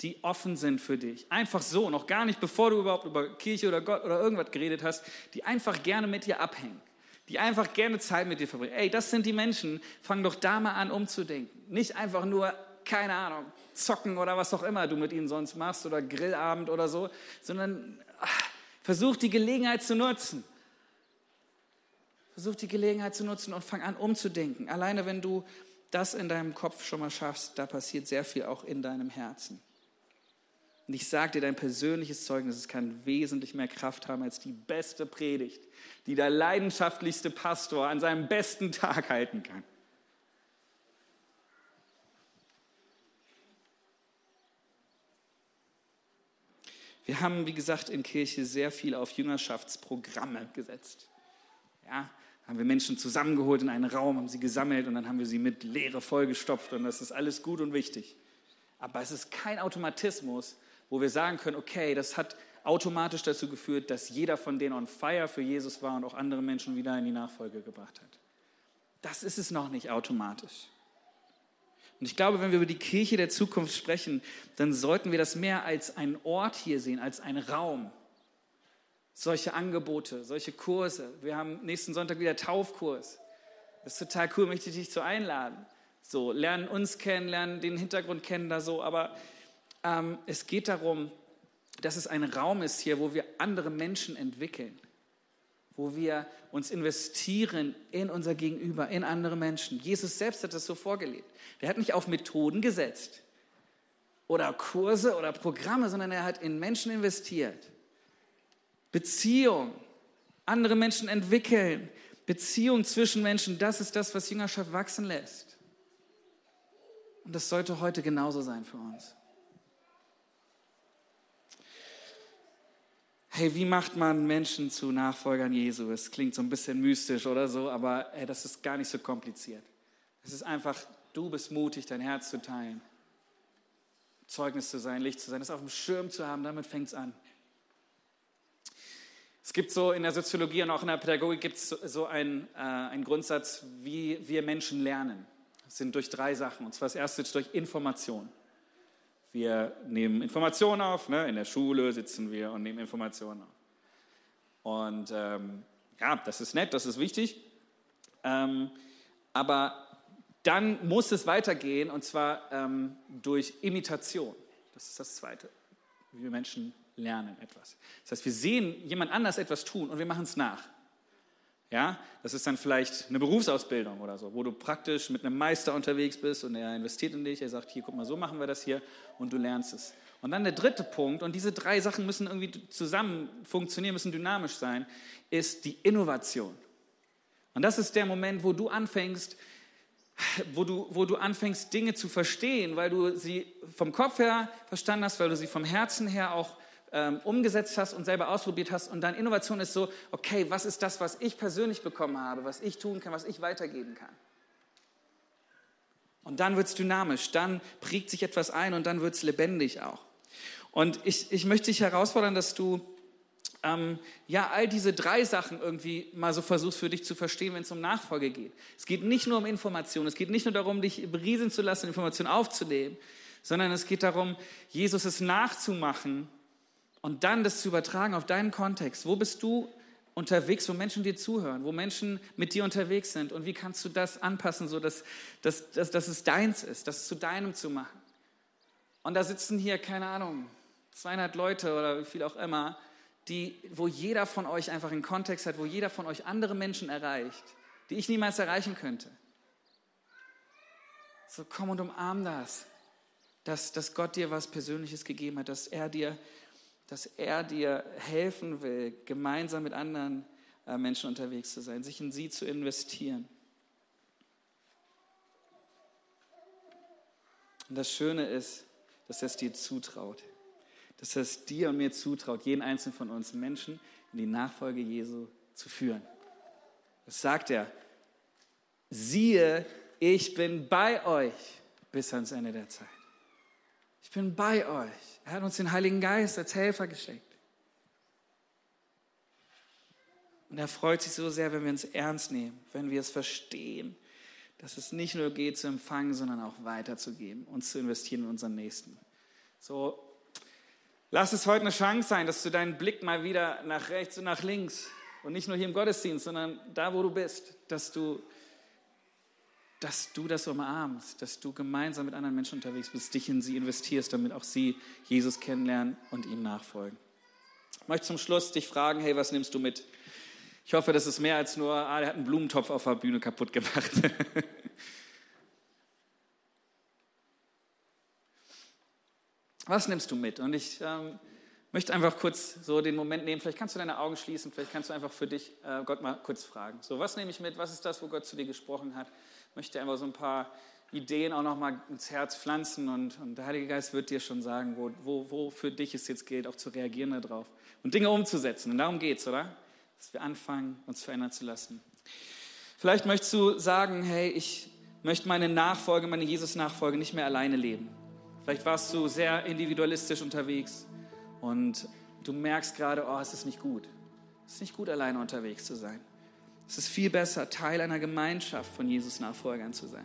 die offen sind für dich. Einfach so, noch gar nicht, bevor du überhaupt über Kirche oder Gott oder irgendwas geredet hast, die einfach gerne mit dir abhängen. Die einfach gerne Zeit mit dir verbringen. Ey, das sind die Menschen, fang doch da mal an umzudenken. Nicht einfach nur, keine Ahnung, zocken oder was auch immer du mit ihnen sonst machst oder Grillabend oder so, sondern ach, versuch die Gelegenheit zu nutzen. Versuch die Gelegenheit zu nutzen und fang an umzudenken. Alleine wenn du das in deinem Kopf schon mal schaffst, da passiert sehr viel auch in deinem Herzen. Und ich sage dir, dein persönliches Zeugnis, es kann wesentlich mehr Kraft haben als die beste Predigt, die der leidenschaftlichste Pastor an seinem besten Tag halten kann. Wir haben, wie gesagt, in Kirche sehr viel auf Jüngerschaftsprogramme gesetzt. Ja, haben wir Menschen zusammengeholt in einen Raum, haben sie gesammelt und dann haben wir sie mit Lehre vollgestopft und das ist alles gut und wichtig. Aber es ist kein Automatismus, wo wir sagen können, okay, das hat automatisch dazu geführt, dass jeder von denen on fire für Jesus war und auch andere Menschen wieder in die Nachfolge gebracht hat. Das ist es noch nicht automatisch. Und ich glaube, wenn wir über die Kirche der Zukunft sprechen, dann sollten wir das mehr als einen Ort hier sehen, als einen Raum. Solche Angebote, solche Kurse. Wir haben nächsten Sonntag wieder Taufkurs. Das ist total cool, möchte ich dich zu einladen. So, lernen uns kennen, lernen den Hintergrund kennen da so. Aber ähm, es geht darum, dass es ein Raum ist hier, wo wir andere Menschen entwickeln wo wir uns investieren in unser Gegenüber, in andere Menschen. Jesus selbst hat das so vorgelebt. Er hat nicht auf Methoden gesetzt oder Kurse oder Programme, sondern er hat in Menschen investiert. Beziehung, andere Menschen entwickeln, Beziehung zwischen Menschen, das ist das, was Jüngerschaft wachsen lässt. Und das sollte heute genauso sein für uns. hey, wie macht man Menschen zu Nachfolgern Jesu? Es klingt so ein bisschen mystisch oder so, aber hey, das ist gar nicht so kompliziert. Es ist einfach, du bist mutig, dein Herz zu teilen, Zeugnis zu sein, Licht zu sein, das auf dem Schirm zu haben, damit fängt es an. Es gibt so in der Soziologie und auch in der Pädagogik gibt es so einen, äh, einen Grundsatz, wie wir Menschen lernen. Das sind durch drei Sachen. Und zwar das erste ist durch Information. Wir nehmen Informationen auf, ne? in der Schule sitzen wir und nehmen Informationen auf. Und ähm, ja, das ist nett, das ist wichtig. Ähm, aber dann muss es weitergehen und zwar ähm, durch Imitation. Das ist das Zweite, wie wir Menschen lernen etwas. Das heißt, wir sehen jemand anders etwas tun und wir machen es nach. Ja, das ist dann vielleicht eine Berufsausbildung oder so, wo du praktisch mit einem Meister unterwegs bist und er investiert in dich, er sagt, hier, guck mal, so machen wir das hier und du lernst es. Und dann der dritte Punkt, und diese drei Sachen müssen irgendwie zusammen funktionieren, müssen dynamisch sein, ist die Innovation. Und das ist der Moment, wo du anfängst, wo du, wo du anfängst, Dinge zu verstehen, weil du sie vom Kopf her verstanden hast, weil du sie vom Herzen her auch ähm, umgesetzt hast und selber ausprobiert hast. Und dann Innovation ist so, okay, was ist das, was ich persönlich bekommen habe, was ich tun kann, was ich weitergeben kann. Und dann wird es dynamisch, dann prägt sich etwas ein und dann wird es lebendig auch. Und ich, ich möchte dich herausfordern, dass du ähm, ja all diese drei Sachen irgendwie mal so versuchst für dich zu verstehen, wenn es um Nachfolge geht. Es geht nicht nur um Information, es geht nicht nur darum, dich berieseln zu lassen, Informationen aufzunehmen, sondern es geht darum, Jesus es nachzumachen und dann das zu übertragen auf deinen Kontext. Wo bist du unterwegs, wo Menschen dir zuhören, wo Menschen mit dir unterwegs sind und wie kannst du das anpassen, so dass, dass, dass, dass es deins ist, das zu deinem zu machen. Und da sitzen hier, keine Ahnung, 200 Leute oder wie viel auch immer, die, wo jeder von euch einfach einen Kontext hat, wo jeder von euch andere Menschen erreicht, die ich niemals erreichen könnte. So komm und umarm das, dass, dass Gott dir was Persönliches gegeben hat, dass er dir, dass er dir helfen will, gemeinsam mit anderen äh, Menschen unterwegs zu sein, sich in sie zu investieren. Und das Schöne ist, dass er es dir zutraut dass er es dir und mir zutraut, jeden einzelnen von uns Menschen in die Nachfolge Jesu zu führen. Das sagt er. Siehe, ich bin bei euch bis ans Ende der Zeit. Ich bin bei euch. Er hat uns den Heiligen Geist als Helfer geschenkt. Und er freut sich so sehr, wenn wir uns ernst nehmen, wenn wir es verstehen, dass es nicht nur geht zu empfangen, sondern auch weiterzugeben, uns zu investieren in unseren Nächsten. So Lass es heute eine Chance sein, dass du deinen Blick mal wieder nach rechts und nach links und nicht nur hier im Gottesdienst, sondern da, wo du bist, dass du, dass du das umarmst, dass du gemeinsam mit anderen Menschen unterwegs bist, dich in sie investierst, damit auch sie Jesus kennenlernen und ihm nachfolgen. Ich möchte zum Schluss dich fragen, hey, was nimmst du mit? Ich hoffe, das ist mehr als nur, ah, der hat einen Blumentopf auf der Bühne kaputt gemacht. Was nimmst du mit? Und ich ähm, möchte einfach kurz so den Moment nehmen. Vielleicht kannst du deine Augen schließen, vielleicht kannst du einfach für dich äh, Gott mal kurz fragen. So, was nehme ich mit? Was ist das, wo Gott zu dir gesprochen hat? Möchte einfach so ein paar Ideen auch noch mal ins Herz pflanzen und, und der Heilige Geist wird dir schon sagen, wo, wo, wo für dich es jetzt gilt, auch zu reagieren darauf und Dinge umzusetzen. Und darum geht es, oder? Dass wir anfangen, uns verändern zu lassen. Vielleicht möchtest du sagen, hey, ich möchte meine Nachfolge, meine Jesus-Nachfolge nicht mehr alleine leben. Vielleicht warst du sehr individualistisch unterwegs und du merkst gerade, oh, es ist nicht gut. Es ist nicht gut, alleine unterwegs zu sein. Es ist viel besser, Teil einer Gemeinschaft von Jesus-Nachfolgern zu sein.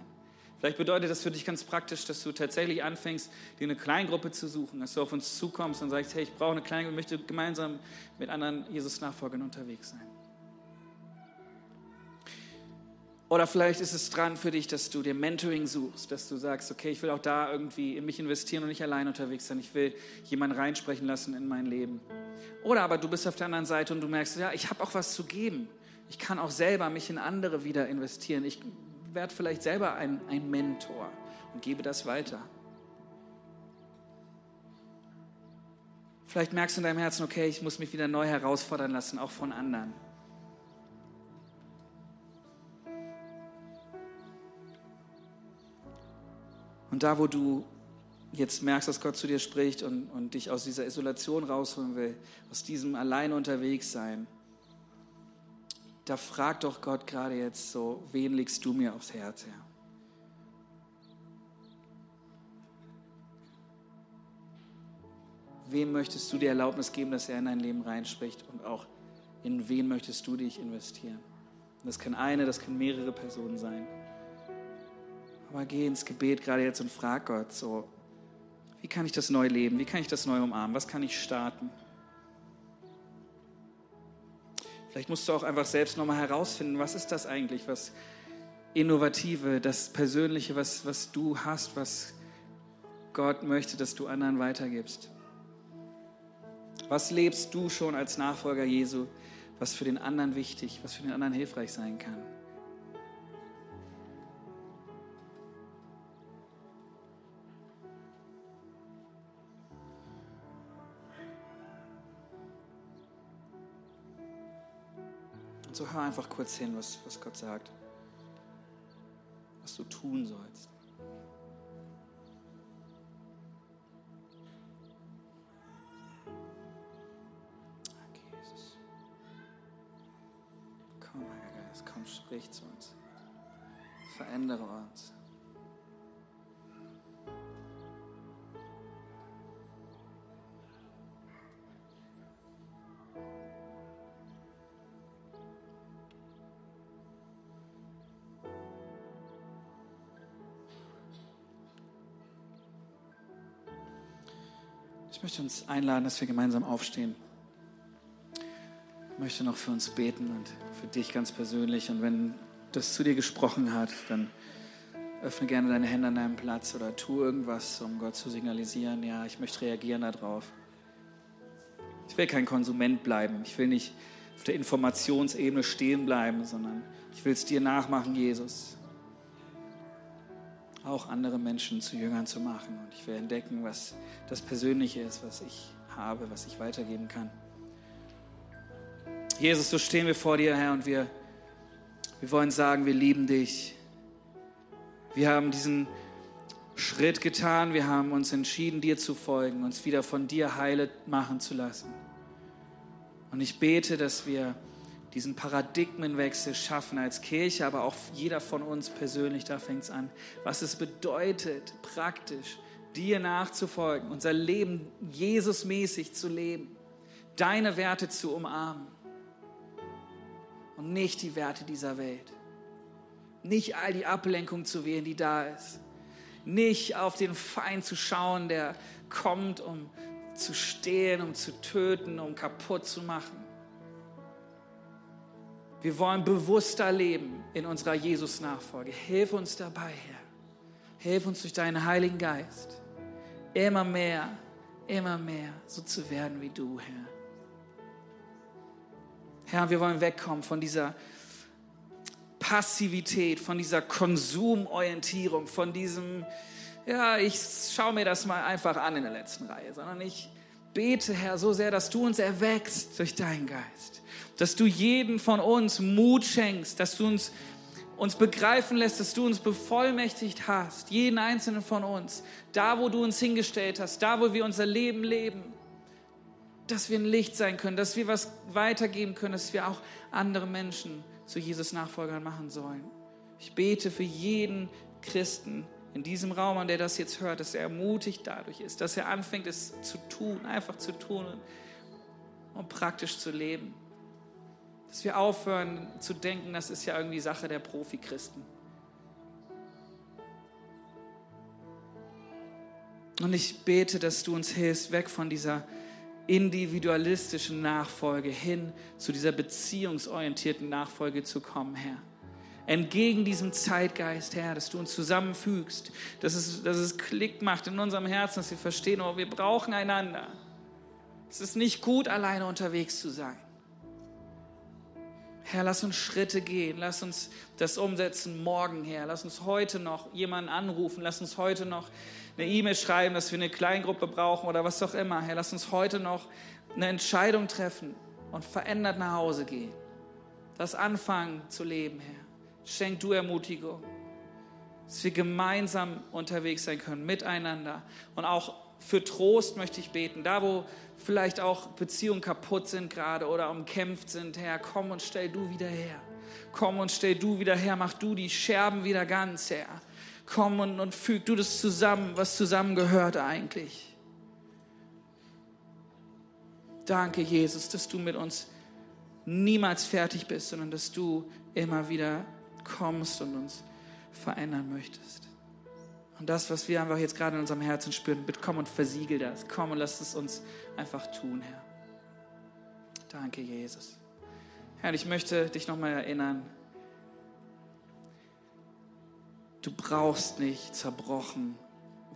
Vielleicht bedeutet das für dich ganz praktisch, dass du tatsächlich anfängst, dir eine Kleingruppe zu suchen, dass du auf uns zukommst und sagst, hey, ich brauche eine Kleingruppe, möchte gemeinsam mit anderen Jesus-Nachfolgern unterwegs sein. Oder vielleicht ist es dran für dich, dass du dir Mentoring suchst, dass du sagst, okay, ich will auch da irgendwie in mich investieren und nicht allein unterwegs sein. Ich will jemanden reinsprechen lassen in mein Leben. Oder aber du bist auf der anderen Seite und du merkst, ja, ich habe auch was zu geben. Ich kann auch selber mich in andere wieder investieren. Ich werde vielleicht selber ein, ein Mentor und gebe das weiter. Vielleicht merkst du in deinem Herzen, okay, ich muss mich wieder neu herausfordern lassen, auch von anderen. Und da, wo du jetzt merkst, dass Gott zu dir spricht und, und dich aus dieser Isolation rausholen will, aus diesem allein unterwegs sein, da frag doch Gott gerade jetzt so, wen legst du mir aufs Herz her? Wem möchtest du die Erlaubnis geben, dass er in dein Leben reinspricht und auch in wen möchtest du dich investieren? Das kann eine, das kann mehrere Personen sein. Aber geh ins Gebet gerade jetzt und frag Gott so, wie kann ich das neu leben? Wie kann ich das neu umarmen? Was kann ich starten? Vielleicht musst du auch einfach selbst nochmal herausfinden, was ist das eigentlich, was Innovative, das Persönliche, was, was du hast, was Gott möchte, dass du anderen weitergibst. Was lebst du schon als Nachfolger Jesu, was für den anderen wichtig, was für den anderen hilfreich sein kann. So hör einfach kurz hin, was, was Gott sagt, was du tun sollst. sprich zu uns. Verändere uns. Möchte uns einladen, dass wir gemeinsam aufstehen. Ich möchte noch für uns beten und für dich ganz persönlich. Und wenn das zu dir gesprochen hat, dann öffne gerne deine Hände an deinem Platz oder tu irgendwas, um Gott zu signalisieren, ja, ich möchte reagieren darauf. Ich will kein Konsument bleiben. Ich will nicht auf der Informationsebene stehen bleiben, sondern ich will es dir nachmachen, Jesus. Auch andere Menschen zu Jüngern zu machen. Und ich will entdecken, was das Persönliche ist, was ich habe, was ich weitergeben kann. Jesus, so stehen wir vor dir, Herr, und wir, wir wollen sagen, wir lieben dich. Wir haben diesen Schritt getan, wir haben uns entschieden, dir zu folgen, uns wieder von dir heile machen zu lassen. Und ich bete, dass wir diesen Paradigmenwechsel schaffen als Kirche, aber auch jeder von uns persönlich, da fängt es an, was es bedeutet, praktisch dir nachzufolgen, unser Leben Jesusmäßig zu leben, deine Werte zu umarmen und nicht die Werte dieser Welt. Nicht all die Ablenkung zu wählen, die da ist. Nicht auf den Feind zu schauen, der kommt, um zu stehlen, um zu töten, um kaputt zu machen. Wir wollen bewusster leben in unserer Jesus-Nachfolge. Hilf uns dabei, Herr. Hilf uns durch deinen Heiligen Geist, immer mehr, immer mehr so zu werden wie du, Herr. Herr, wir wollen wegkommen von dieser Passivität, von dieser Konsumorientierung, von diesem, ja, ich schaue mir das mal einfach an in der letzten Reihe, sondern ich bete, Herr, so sehr, dass du uns erweckst durch deinen Geist, dass du jeden von uns Mut schenkst, dass du uns, uns begreifen lässt, dass du uns bevollmächtigt hast, jeden einzelnen von uns, da, wo du uns hingestellt hast, da, wo wir unser Leben leben dass wir ein Licht sein können, dass wir was weitergeben können, dass wir auch andere Menschen zu Jesus Nachfolgern machen sollen. Ich bete für jeden Christen in diesem Raum, an der das jetzt hört, dass er ermutigt dadurch ist, dass er anfängt, es zu tun, einfach zu tun und praktisch zu leben. Dass wir aufhören zu denken, das ist ja irgendwie Sache der Profi-Christen. Und ich bete, dass du uns hilfst, weg von dieser individualistischen Nachfolge hin zu dieser beziehungsorientierten Nachfolge zu kommen, Herr. Entgegen diesem Zeitgeist, Herr, dass du uns zusammenfügst, dass es, dass es Klick macht in unserem Herzen, dass wir verstehen, oh, wir brauchen einander. Es ist nicht gut, alleine unterwegs zu sein. Herr, lass uns Schritte gehen, lass uns das umsetzen morgen, Herr. Lass uns heute noch jemanden anrufen, lass uns heute noch eine E-Mail schreiben, dass wir eine Kleingruppe brauchen oder was auch immer. Herr, lass uns heute noch eine Entscheidung treffen und verändert nach Hause gehen. Das Anfangen zu leben, Herr. Schenk du Ermutigung, dass wir gemeinsam unterwegs sein können, miteinander. Und auch für Trost möchte ich beten. Da, wo vielleicht auch Beziehungen kaputt sind gerade oder umkämpft sind, Herr, komm und stell du wieder her. Komm und stell du wieder her, mach du die Scherben wieder ganz, Herr komm und, und füg du das zusammen, was zusammengehört eigentlich. Danke, Jesus, dass du mit uns niemals fertig bist, sondern dass du immer wieder kommst und uns verändern möchtest. Und das, was wir einfach jetzt gerade in unserem Herzen spüren, bitte komm und versiegel das. Komm und lass es uns einfach tun, Herr. Danke, Jesus. Herr, ich möchte dich nochmal erinnern, Du brauchst nicht zerbrochen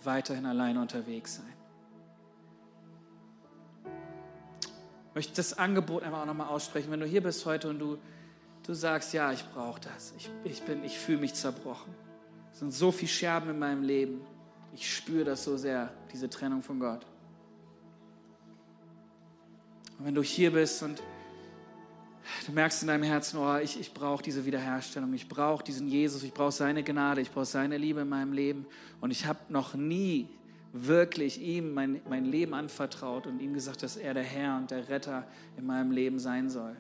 weiterhin alleine unterwegs sein. Ich möchte das Angebot einfach auch nochmal aussprechen. Wenn du hier bist heute und du, du sagst, ja, ich brauche das. Ich, ich, ich fühle mich zerbrochen. Es sind so viele Scherben in meinem Leben. Ich spüre das so sehr, diese Trennung von Gott. Und wenn du hier bist und du merkst in deinem Herzen, oh, ich, ich brauche diese Wiederherstellung, ich brauche diesen Jesus, ich brauche seine Gnade, ich brauche seine Liebe in meinem Leben. Und ich habe noch nie wirklich ihm mein, mein Leben anvertraut und ihm gesagt, dass er der Herr und der Retter in meinem Leben sein soll,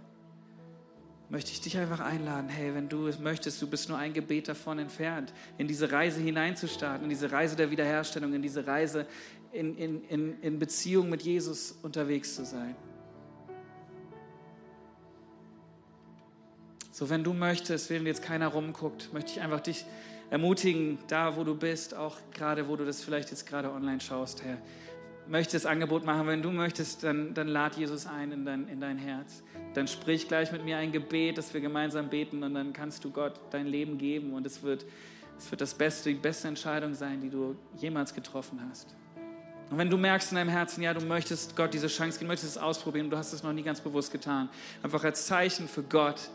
möchte ich dich einfach einladen, hey, wenn du es möchtest, du bist nur ein Gebet davon entfernt, in diese Reise hineinzustarten, in diese Reise der Wiederherstellung, in diese Reise in, in, in, in Beziehung mit Jesus unterwegs zu sein. So, wenn du möchtest, während jetzt keiner rumguckt, möchte ich einfach dich ermutigen, da wo du bist, auch gerade wo du das vielleicht jetzt gerade online schaust, Herr, möchte das Angebot machen. Wenn du möchtest, dann, dann lad Jesus ein in dein, in dein Herz. Dann sprich gleich mit mir ein Gebet, dass wir gemeinsam beten und dann kannst du Gott dein Leben geben und es wird, es wird das Beste, die beste Entscheidung sein, die du jemals getroffen hast. Und wenn du merkst in deinem Herzen, ja, du möchtest Gott diese Chance geben, möchtest es ausprobieren du hast es noch nie ganz bewusst getan, einfach als Zeichen für Gott,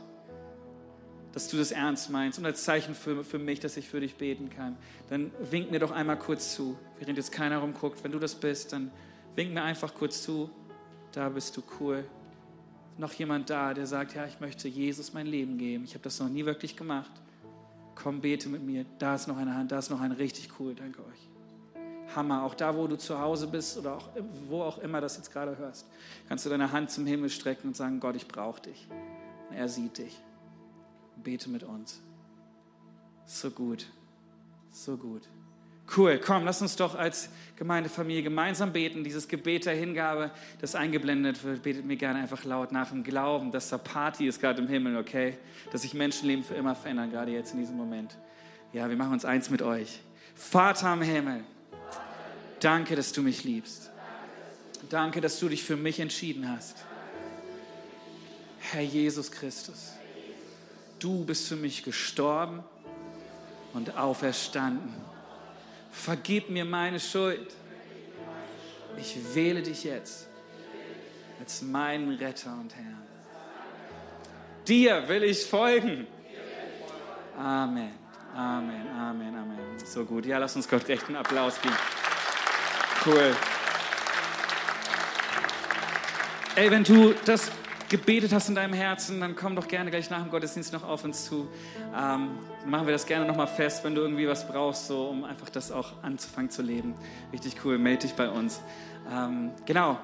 dass du das ernst meinst und als Zeichen für, für mich, dass ich für dich beten kann, dann wink mir doch einmal kurz zu, während jetzt keiner rumguckt. Wenn du das bist, dann wink mir einfach kurz zu. Da bist du cool. Noch jemand da, der sagt, ja, ich möchte Jesus mein Leben geben. Ich habe das noch nie wirklich gemacht. Komm, bete mit mir. Da ist noch eine Hand, da ist noch ein richtig cool. Danke euch. Hammer. Auch da, wo du zu Hause bist oder auch, wo auch immer das jetzt gerade hörst, kannst du deine Hand zum Himmel strecken und sagen, Gott, ich brauche dich. Und er sieht dich bete mit uns. So gut, so gut. Cool, komm, lass uns doch als Gemeindefamilie gemeinsam beten. Dieses Gebet der Hingabe, das eingeblendet wird, betet mir gerne einfach laut nach dem Glauben, dass da Party ist gerade im Himmel, okay? Dass sich Menschenleben für immer verändern, gerade jetzt in diesem Moment. Ja, wir machen uns eins mit euch. Vater im Himmel, danke, dass du mich liebst. Danke, dass du dich für mich entschieden hast. Herr Jesus Christus du bist für mich gestorben und auferstanden. Vergib mir meine Schuld. Ich wähle dich jetzt als meinen Retter und Herrn. Dir will ich folgen. Amen, Amen, Amen, Amen. So gut. Ja, lass uns Gott recht einen Applaus geben. Cool. Ey, wenn du das gebetet hast in deinem Herzen, dann komm doch gerne gleich nach dem Gottesdienst noch auf uns zu. Ähm, machen wir das gerne nochmal fest, wenn du irgendwie was brauchst, so, um einfach das auch anzufangen zu leben. Richtig cool, melde dich bei uns. Ähm, genau.